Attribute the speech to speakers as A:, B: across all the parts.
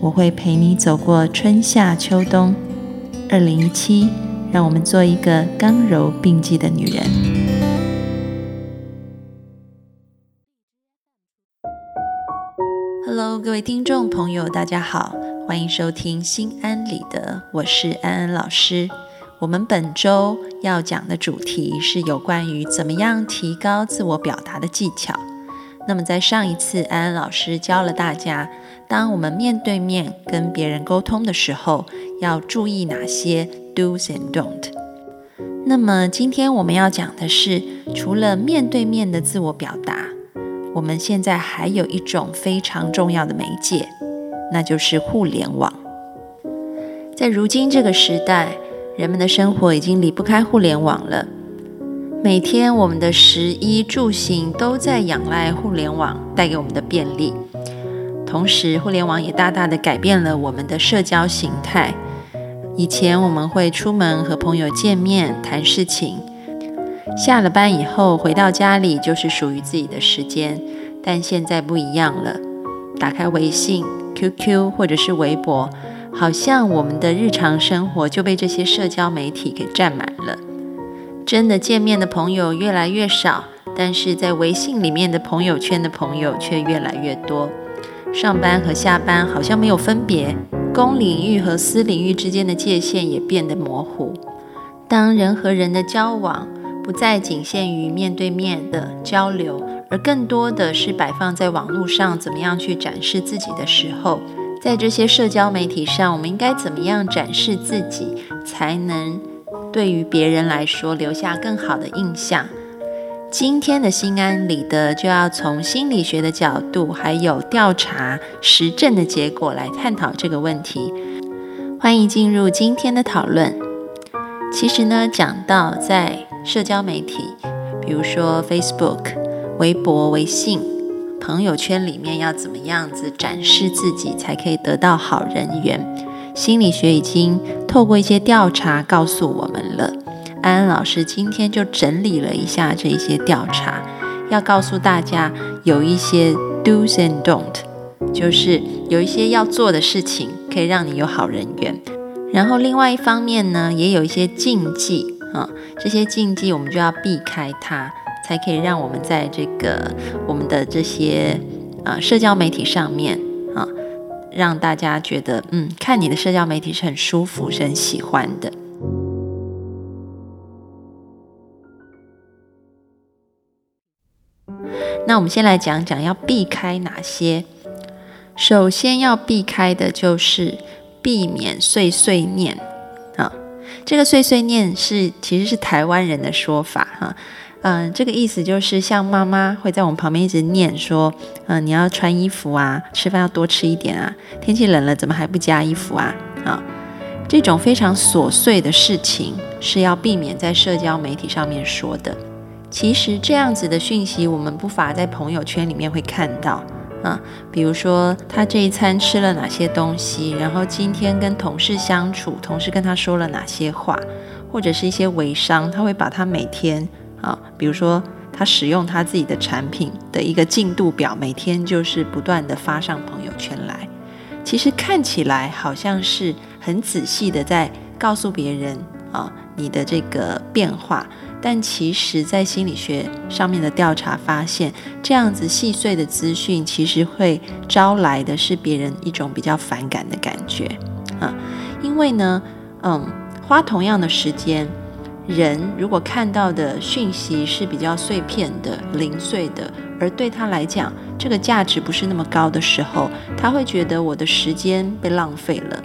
A: 我会陪你走过春夏秋冬。二零一七，让我们做一个刚柔并济的女人。Hello，各位听众朋友，大家好，欢迎收听《心安理得》，我是安安老师。我们本周要讲的主题是有关于怎么样提高自我表达的技巧。那么在上一次，安安老师教了大家，当我们面对面跟别人沟通的时候，要注意哪些 do's and don't。那么今天我们要讲的是，除了面对面的自我表达，我们现在还有一种非常重要的媒介，那就是互联网。在如今这个时代。人们的生活已经离不开互联网了，每天我们的食衣住行都在仰赖互联网带给我们的便利。同时，互联网也大大的改变了我们的社交形态。以前我们会出门和朋友见面谈事情，下了班以后回到家里就是属于自己的时间。但现在不一样了，打开微信、QQ 或者是微博。好像我们的日常生活就被这些社交媒体给占满了，真的见面的朋友越来越少，但是在微信里面的朋友圈的朋友却越来越多。上班和下班好像没有分别，公领域和私领域之间的界限也变得模糊。当人和人的交往不再仅限于面对面的交流，而更多的是摆放在网络上，怎么样去展示自己的时候。在这些社交媒体上，我们应该怎么样展示自己，才能对于别人来说留下更好的印象？今天的心安理得就要从心理学的角度，还有调查实证的结果来探讨这个问题。欢迎进入今天的讨论。其实呢，讲到在社交媒体，比如说 Facebook、微博、微信。朋友圈里面要怎么样子展示自己才可以得到好人缘？心理学已经透过一些调查告诉我们了。安安老师今天就整理了一下这一些调查，要告诉大家有一些 do's and don't，就是有一些要做的事情可以让你有好人缘。然后另外一方面呢，也有一些禁忌啊，这些禁忌我们就要避开它。才可以让我们在这个我们的这些啊社交媒体上面，让大家觉得嗯，看你的社交媒体是很舒服、是很喜欢的。那我们先来讲讲要避开哪些。首先要避开的就是避免碎碎念啊。这个碎碎念是其实是台湾人的说法哈。嗯，这个意思就是像妈妈会在我们旁边一直念说，嗯，你要穿衣服啊，吃饭要多吃一点啊，天气冷了怎么还不加衣服啊？啊，这种非常琐碎的事情是要避免在社交媒体上面说的。其实这样子的讯息，我们不乏在朋友圈里面会看到啊，比如说他这一餐吃了哪些东西，然后今天跟同事相处，同事跟他说了哪些话，或者是一些微商，他会把他每天。啊，比如说他使用他自己的产品的一个进度表，每天就是不断的发上朋友圈来。其实看起来好像是很仔细的在告诉别人啊你的这个变化，但其实在心理学上面的调查发现，这样子细碎的资讯其实会招来的是别人一种比较反感的感觉啊，因为呢，嗯，花同样的时间。人如果看到的讯息是比较碎片的、零碎的，而对他来讲，这个价值不是那么高的时候，他会觉得我的时间被浪费了，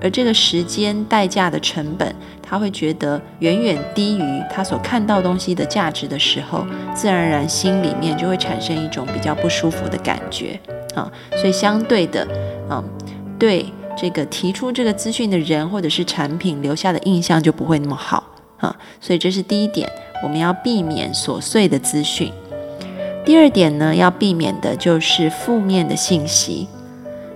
A: 而这个时间代价的成本，他会觉得远远低于他所看到东西的价值的时候，自然而然心里面就会产生一种比较不舒服的感觉啊。所以相对的，嗯，对这个提出这个资讯的人或者是产品留下的印象就不会那么好啊。所以这是第一点，我们要避免琐碎的资讯。第二点呢，要避免的就是负面的信息。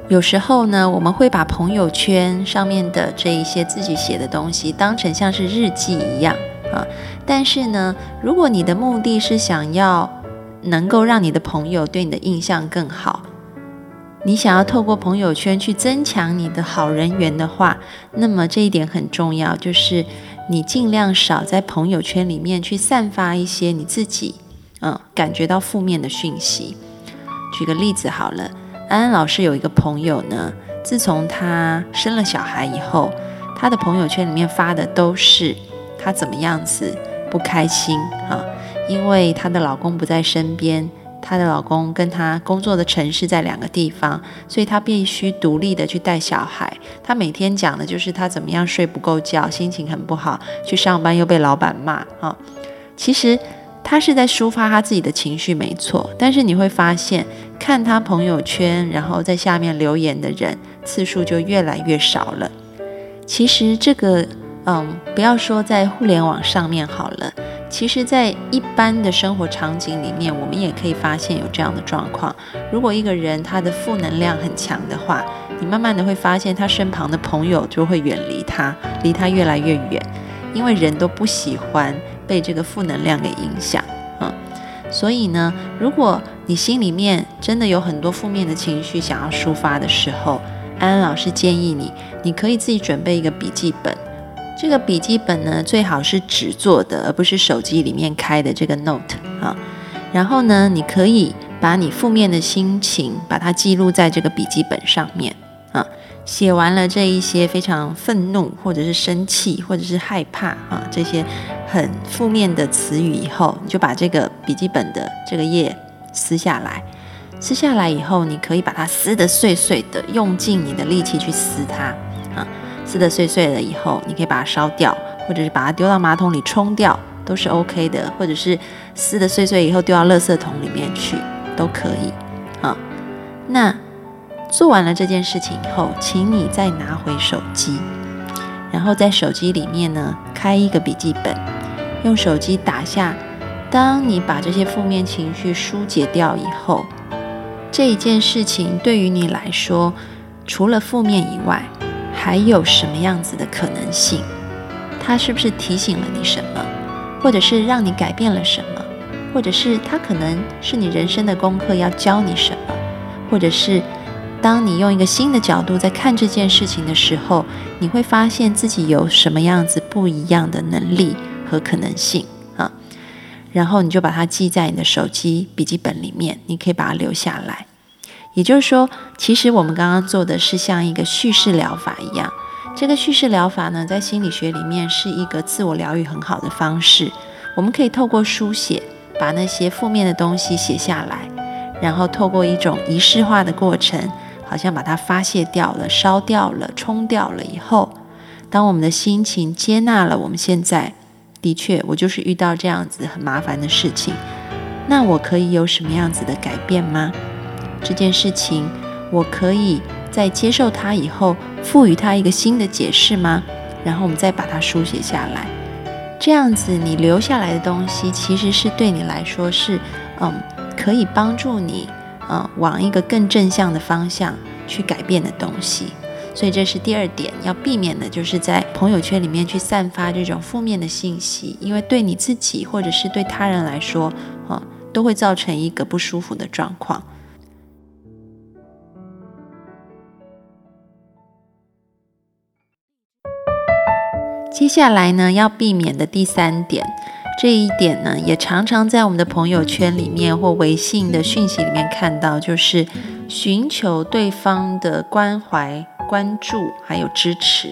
A: 有时候呢，我们会把朋友圈上面的这一些自己写的东西当成像是日记一样啊。但是呢，如果你的目的是想要能够让你的朋友对你的印象更好，你想要透过朋友圈去增强你的好人缘的话，那么这一点很重要，就是你尽量少在朋友圈里面去散发一些你自己嗯感觉到负面的讯息。举个例子好了。安安老师有一个朋友呢，自从她生了小孩以后，她的朋友圈里面发的都是她怎么样子不开心啊，因为她的老公不在身边，她的老公跟她工作的城市在两个地方，所以她必须独立的去带小孩。她每天讲的就是她怎么样睡不够觉，心情很不好，去上班又被老板骂啊。其实。她是在抒发她自己的情绪，没错。但是你会发现，看她朋友圈，然后在下面留言的人次数就越来越少了。其实这个，嗯，不要说在互联网上面好了，其实在一般的生活场景里面，我们也可以发现有这样的状况。如果一个人他的负能量很强的话，你慢慢的会发现他身旁的朋友就会远离他，离他越来越远，因为人都不喜欢。被这个负能量给影响，嗯，所以呢，如果你心里面真的有很多负面的情绪想要抒发的时候，安安老师建议你，你可以自己准备一个笔记本。这个笔记本呢，最好是纸做的，而不是手机里面开的这个 Note 啊。然后呢，你可以把你负面的心情把它记录在这个笔记本上面啊。写完了这一些非常愤怒，或者是生气，或者是害怕啊这些很负面的词语以后，你就把这个笔记本的这个页撕下来。撕下来以后，你可以把它撕得碎碎的，用尽你的力气去撕它啊。撕得碎碎了以后，你可以把它烧掉，或者是把它丢到马桶里冲掉，都是 OK 的。或者是撕得碎碎以后丢到垃圾桶里面去，都可以啊。那。做完了这件事情以后，请你再拿回手机，然后在手机里面呢开一个笔记本，用手机打下。当你把这些负面情绪疏解掉以后，这一件事情对于你来说，除了负面以外，还有什么样子的可能性？它是不是提醒了你什么，或者是让你改变了什么，或者是它可能是你人生的功课要教你什么，或者是？当你用一个新的角度在看这件事情的时候，你会发现自己有什么样子不一样的能力和可能性啊。然后你就把它记在你的手机笔记本里面，你可以把它留下来。也就是说，其实我们刚刚做的是像一个叙事疗法一样。这个叙事疗法呢，在心理学里面是一个自我疗愈很好的方式。我们可以透过书写，把那些负面的东西写下来，然后透过一种仪式化的过程。好像把它发泄掉了、烧掉了、冲掉了以后，当我们的心情接纳了，我们现在的确，我就是遇到这样子很麻烦的事情，那我可以有什么样子的改变吗？这件事情，我可以在接受它以后，赋予它一个新的解释吗？然后我们再把它书写下来，这样子你留下来的东西，其实是对你来说是，嗯，可以帮助你。嗯，往一个更正向的方向去改变的东西，所以这是第二点要避免的，就是在朋友圈里面去散发这种负面的信息，因为对你自己或者是对他人来说，啊，都会造成一个不舒服的状况。接下来呢，要避免的第三点。这一点呢，也常常在我们的朋友圈里面或微信的讯息里面看到，就是寻求对方的关怀、关注还有支持。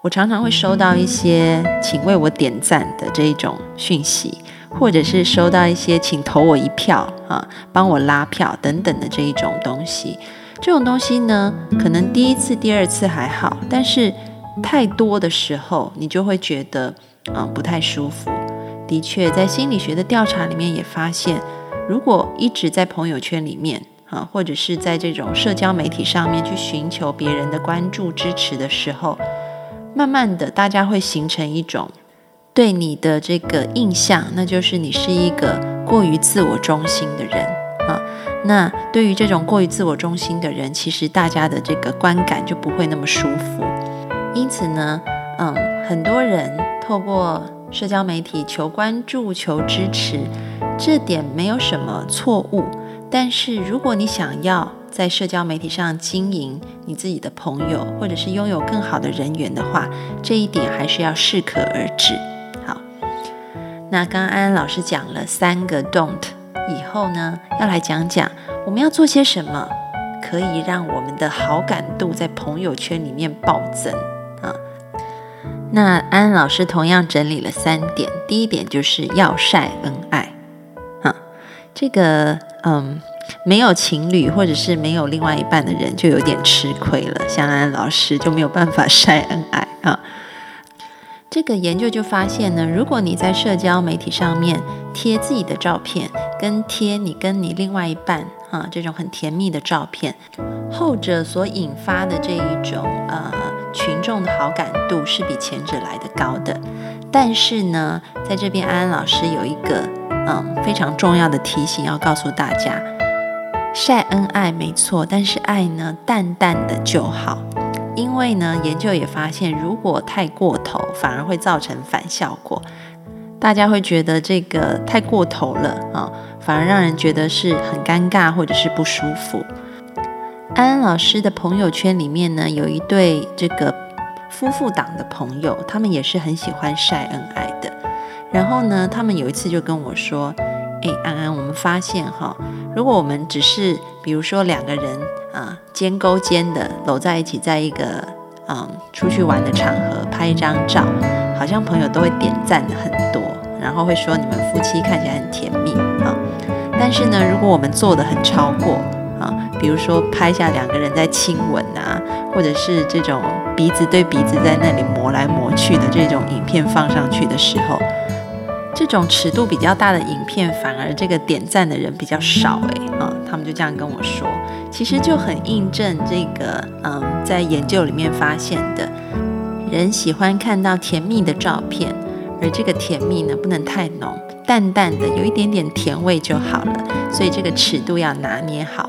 A: 我常常会收到一些“请为我点赞”的这一种讯息，或者是收到一些“请投我一票”啊，帮我拉票等等的这一种东西。这种东西呢，可能第一次、第二次还好，但是太多的时候，你就会觉得啊不太舒服。的确，在心理学的调查里面也发现，如果一直在朋友圈里面啊，或者是在这种社交媒体上面去寻求别人的关注支持的时候，慢慢的大家会形成一种对你的这个印象，那就是你是一个过于自我中心的人啊。那对于这种过于自我中心的人，其实大家的这个观感就不会那么舒服。因此呢，嗯，很多人透过社交媒体求关注、求支持，这点没有什么错误。但是如果你想要在社交媒体上经营你自己的朋友，或者是拥有更好的人缘的话，这一点还是要适可而止。好，那刚刚安安老师讲了三个 don't，以后呢要来讲讲我们要做些什么，可以让我们的好感度在朋友圈里面暴增。那安老师同样整理了三点，第一点就是要晒恩爱，啊，这个嗯，没有情侣或者是没有另外一半的人就有点吃亏了，像安老师就没有办法 晒恩爱啊。这个研究就发现呢，如果你在社交媒体上面贴自己的照片，跟贴你跟你另外一半啊这种很甜蜜的照片，后者所引发的这一种。群众的好感度是比前者来的高的，但是呢，在这边安安老师有一个嗯非常重要的提醒要告诉大家：晒恩爱没错，但是爱呢淡淡的就好，因为呢研究也发现，如果太过头，反而会造成反效果，大家会觉得这个太过头了啊，反而让人觉得是很尴尬或者是不舒服。安安老师的朋友圈里面呢，有一对这个夫妇档的朋友，他们也是很喜欢晒恩爱的。然后呢，他们有一次就跟我说：“哎，安安，我们发现哈，如果我们只是比如说两个人啊肩勾肩的搂在一起，在一个嗯出去玩的场合拍一张照，好像朋友都会点赞的很多，然后会说你们夫妻看起来很甜蜜啊。但是呢，如果我们做的很超过，啊，比如说拍下两个人在亲吻啊，或者是这种鼻子对鼻子在那里磨来磨去的这种影片放上去的时候，这种尺度比较大的影片，反而这个点赞的人比较少诶。啊，他们就这样跟我说，其实就很印证这个嗯，在研究里面发现的，人喜欢看到甜蜜的照片，而这个甜蜜呢不能太浓，淡淡的有一点点甜味就好了，所以这个尺度要拿捏好。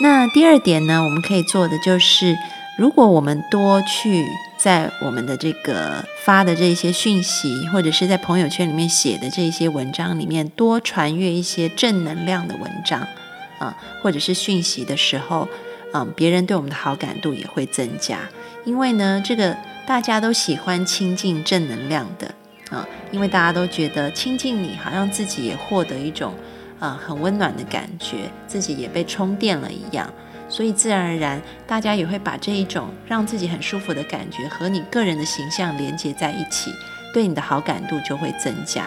A: 那第二点呢，我们可以做的就是，如果我们多去在我们的这个发的这些讯息，或者是在朋友圈里面写的这些文章里面多传阅一些正能量的文章啊，或者是讯息的时候，嗯，别人对我们的好感度也会增加。因为呢，这个大家都喜欢亲近正能量的啊，因为大家都觉得亲近你，好像自己也获得一种。啊，很温暖的感觉，自己也被充电了一样，所以自然而然，大家也会把这一种让自己很舒服的感觉和你个人的形象连接在一起，对你的好感度就会增加。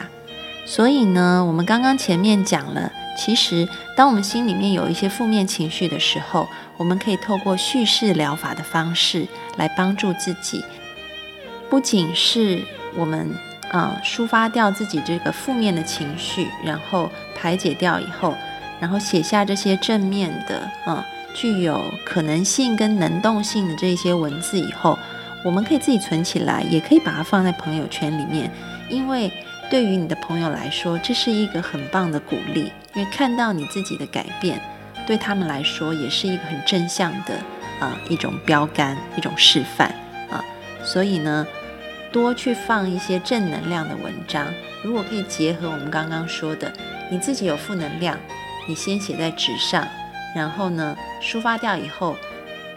A: 所以呢，我们刚刚前面讲了，其实当我们心里面有一些负面情绪的时候，我们可以透过叙事疗法的方式来帮助自己，不仅是我们。啊，抒发掉自己这个负面的情绪，然后排解掉以后，然后写下这些正面的，啊，具有可能性跟能动性的这些文字以后，我们可以自己存起来，也可以把它放在朋友圈里面，因为对于你的朋友来说，这是一个很棒的鼓励，因为看到你自己的改变，对他们来说也是一个很正向的啊一种标杆，一种示范啊，所以呢。多去放一些正能量的文章，如果可以结合我们刚刚说的，你自己有负能量，你先写在纸上，然后呢抒发掉以后，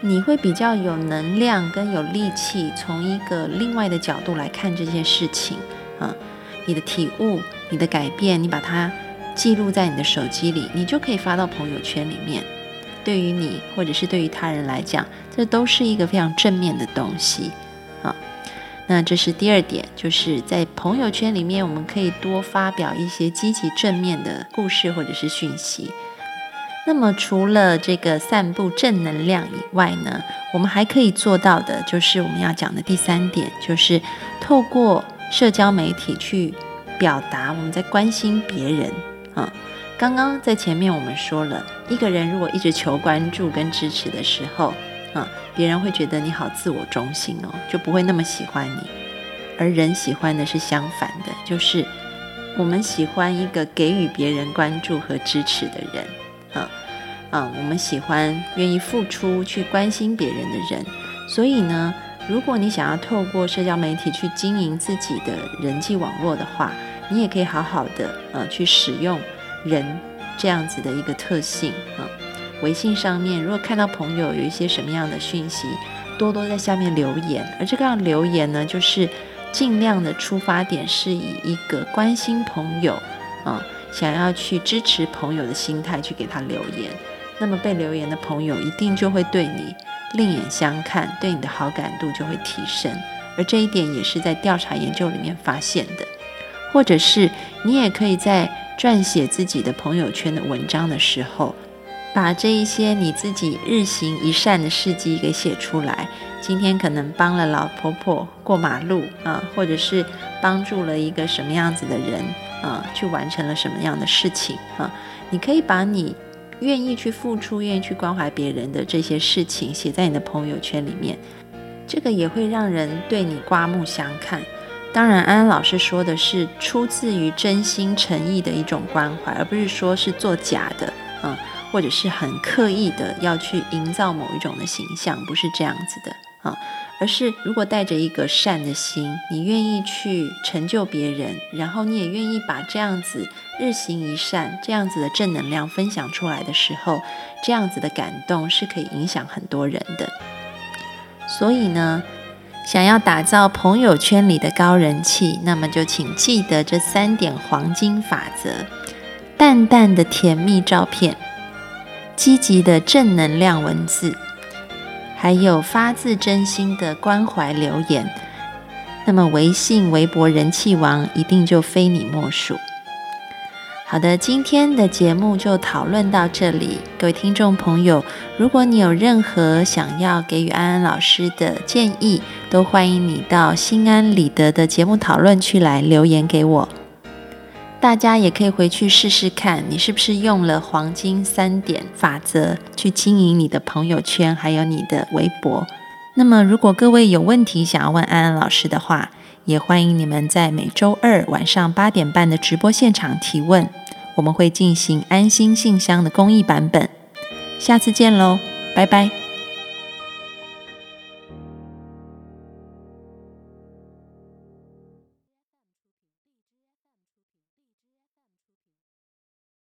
A: 你会比较有能量跟有力气，从一个另外的角度来看这件事情啊，你的体悟、你的改变，你把它记录在你的手机里，你就可以发到朋友圈里面。对于你或者是对于他人来讲，这都是一个非常正面的东西啊。那这是第二点，就是在朋友圈里面，我们可以多发表一些积极正面的故事或者是讯息。那么除了这个散布正能量以外呢，我们还可以做到的，就是我们要讲的第三点，就是透过社交媒体去表达我们在关心别人啊。刚刚在前面我们说了，一个人如果一直求关注跟支持的时候啊，别人会觉得你好自我中心哦，就不会那么喜欢你。而人喜欢的是相反的，就是我们喜欢一个给予别人关注和支持的人啊啊，我们喜欢愿意付出去关心别人的人。所以呢。如果你想要透过社交媒体去经营自己的人际网络的话，你也可以好好的呃去使用人这样子的一个特性啊。微信上面如果看到朋友有一些什么样的讯息，多多在下面留言。而这个样留言呢，就是尽量的出发点是以一个关心朋友啊，想要去支持朋友的心态去给他留言。那么被留言的朋友一定就会对你。另眼相看，对你的好感度就会提升，而这一点也是在调查研究里面发现的。或者是你也可以在撰写自己的朋友圈的文章的时候，把这一些你自己日行一善的事迹给写出来。今天可能帮了老婆婆过马路啊，或者是帮助了一个什么样子的人啊，去完成了什么样的事情啊，你可以把你。愿意去付出、愿意去关怀别人的这些事情，写在你的朋友圈里面，这个也会让人对你刮目相看。当然，安安老师说的是出自于真心诚意的一种关怀，而不是说是做假的，嗯，或者是很刻意的要去营造某一种的形象，不是这样子的。啊，而是如果带着一个善的心，你愿意去成就别人，然后你也愿意把这样子日行一善这样子的正能量分享出来的时候，这样子的感动是可以影响很多人的。所以呢，想要打造朋友圈里的高人气，那么就请记得这三点黄金法则：淡淡的甜蜜照片，积极的正能量文字。还有发自真心的关怀留言，那么微信、微博人气王一定就非你莫属。好的，今天的节目就讨论到这里。各位听众朋友，如果你有任何想要给予安安老师的建议，都欢迎你到心安理得的节目讨论区来留言给我。大家也可以回去试试看，你是不是用了黄金三点法则去经营你的朋友圈，还有你的微博。那么，如果各位有问题想要问安安老师的话，也欢迎你们在每周二晚上八点半的直播现场提问，我们会进行安心信箱的公益版本。下次见喽，拜拜。